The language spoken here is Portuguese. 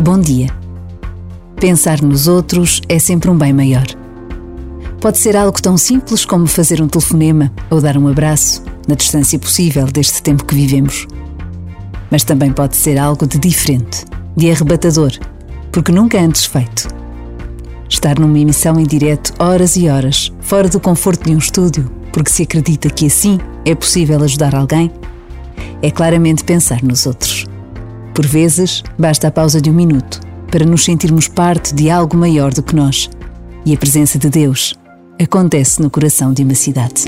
Bom dia. Pensar nos outros é sempre um bem maior. Pode ser algo tão simples como fazer um telefonema ou dar um abraço, na distância possível deste tempo que vivemos. Mas também pode ser algo de diferente, de arrebatador, porque nunca antes feito. Estar numa emissão em direto horas e horas, fora do conforto de um estúdio, porque se acredita que assim é possível ajudar alguém, é claramente pensar nos outros. Por vezes, basta a pausa de um minuto para nos sentirmos parte de algo maior do que nós. E a presença de Deus acontece no coração de uma cidade.